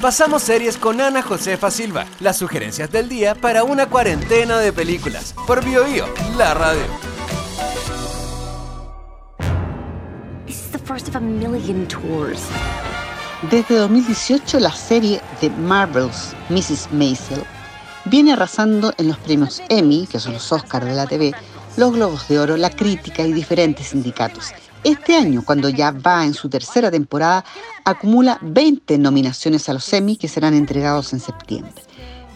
Pasamos series con Ana Josefa Silva, las sugerencias del día para una cuarentena de películas, por BioBio, la radio. Desde 2018 la serie The Marvels Mrs. Maisel viene arrasando en los premios Emmy, que son los Oscars de la TV, los Globos de Oro, la crítica y diferentes sindicatos. Este año, cuando ya va en su tercera temporada, acumula 20 nominaciones a los Emmy que serán entregados en septiembre.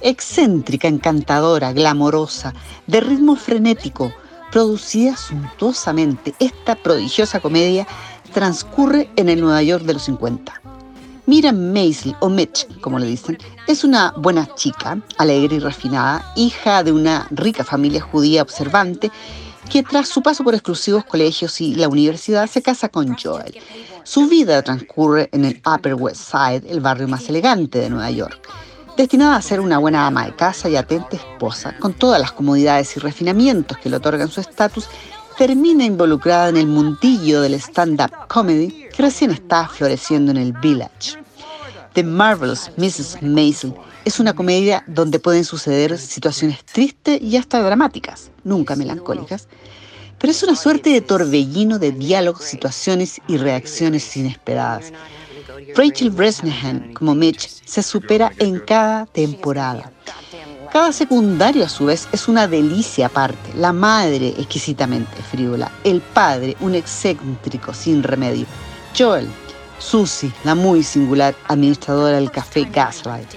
Excéntrica, encantadora, glamorosa, de ritmo frenético, producida suntuosamente, esta prodigiosa comedia transcurre en el Nueva York de los 50. Miriam Maisel, o Mitch, como le dicen, es una buena chica, alegre y refinada, hija de una rica familia judía observante que tras su paso por exclusivos colegios y la universidad se casa con Joel. Su vida transcurre en el Upper West Side, el barrio más elegante de Nueva York. Destinada a ser una buena ama de casa y atenta esposa, con todas las comodidades y refinamientos que le otorgan su estatus, termina involucrada en el mundillo del stand-up comedy que recién está floreciendo en el Village. The Marvelous Mrs. Maisel es una comedia donde pueden suceder situaciones tristes y hasta dramáticas, nunca melancólicas, pero es una suerte de torbellino de diálogos, situaciones y reacciones inesperadas. Rachel Bresnahan, como Mitch, se supera en cada temporada. Cada secundario, a su vez, es una delicia aparte. La madre, exquisitamente frívola. El padre, un excéntrico sin remedio. Joel, Susie, la muy singular administradora del café Gaslight.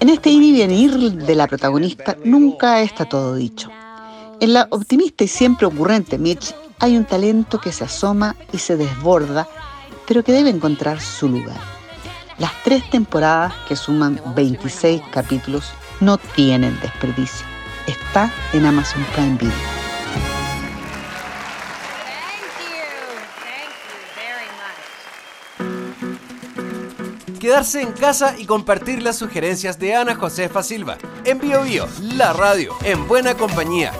En este ir y venir de la protagonista nunca está todo dicho. En la optimista y siempre ocurrente Mitch hay un talento que se asoma y se desborda, pero que debe encontrar su lugar. Las tres temporadas, que suman 26 capítulos, no tienen desperdicio. Está en Amazon Prime Video. Quedarse en casa y compartir las sugerencias de Ana Josefa Silva. En Bio, Bio la radio, en buena compañía.